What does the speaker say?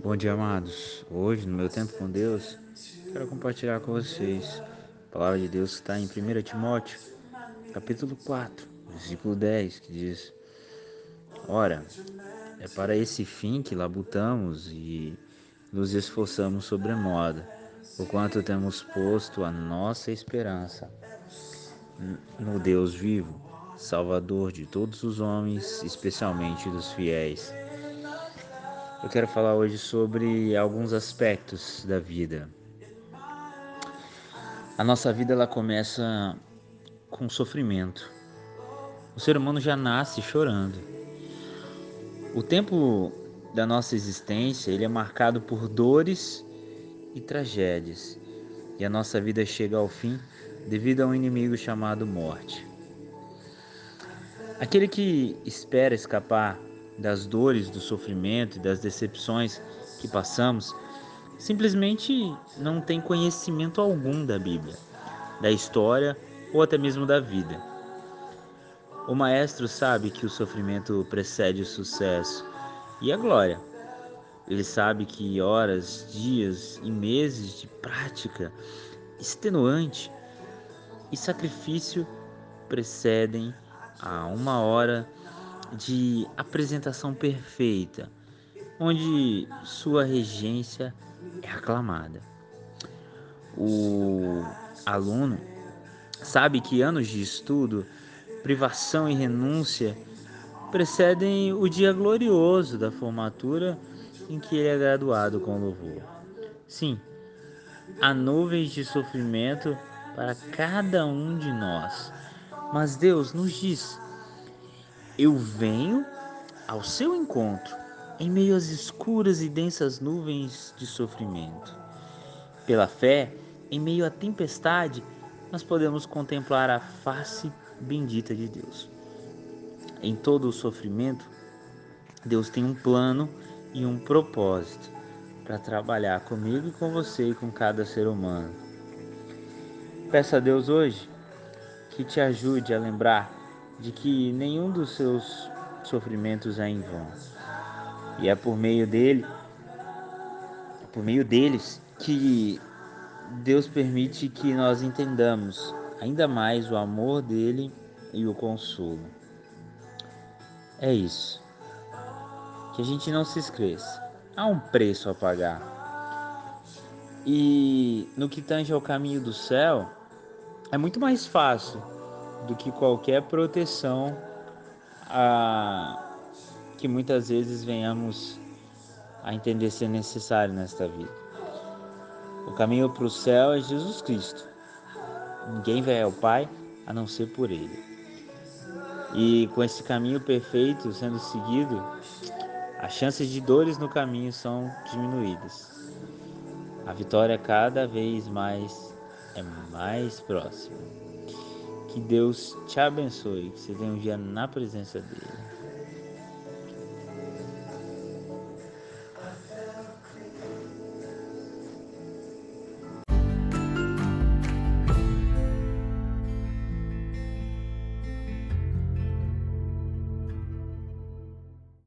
Bom dia, amados. Hoje, no meu tempo com Deus, quero compartilhar com vocês a palavra de Deus que está em 1 Timóteo, capítulo 4, versículo 10, que diz: Ora, é para esse fim que labutamos e nos esforçamos sobremodo, porquanto temos posto a nossa esperança no Deus vivo, Salvador de todos os homens, especialmente dos fiéis eu quero falar hoje sobre alguns aspectos da vida. A nossa vida ela começa com sofrimento. O ser humano já nasce chorando. O tempo da nossa existência ele é marcado por dores e tragédias. E a nossa vida chega ao fim devido a um inimigo chamado morte. Aquele que espera escapar das dores, do sofrimento e das decepções que passamos, simplesmente não tem conhecimento algum da Bíblia, da história ou até mesmo da vida. O maestro sabe que o sofrimento precede o sucesso e a glória. Ele sabe que horas, dias e meses de prática extenuante e sacrifício precedem a uma hora de apresentação perfeita, onde sua regência é aclamada. O aluno sabe que anos de estudo, privação e renúncia precedem o dia glorioso da formatura em que ele é graduado com louvor. Sim, há nuvens de sofrimento para cada um de nós, mas Deus nos diz eu venho ao seu encontro em meio às escuras e densas nuvens de sofrimento. Pela fé, em meio à tempestade, nós podemos contemplar a face bendita de Deus. Em todo o sofrimento, Deus tem um plano e um propósito para trabalhar comigo e com você e com cada ser humano. Peça a Deus hoje que te ajude a lembrar de que nenhum dos seus sofrimentos é em vão. E é por meio dele, por meio deles que Deus permite que nós entendamos ainda mais o amor dele e o consolo. É isso. Que a gente não se esqueça. Há um preço a pagar. E no que tange ao caminho do céu, é muito mais fácil do que qualquer proteção a, que muitas vezes venhamos a entender ser necessário nesta vida. O caminho para o céu é Jesus Cristo. Ninguém vai ao Pai a não ser por Ele. E com esse caminho perfeito sendo seguido, as chances de dores no caminho são diminuídas. A vitória cada vez mais é mais próxima. Que Deus te abençoe, que você tenha um dia na presença dele.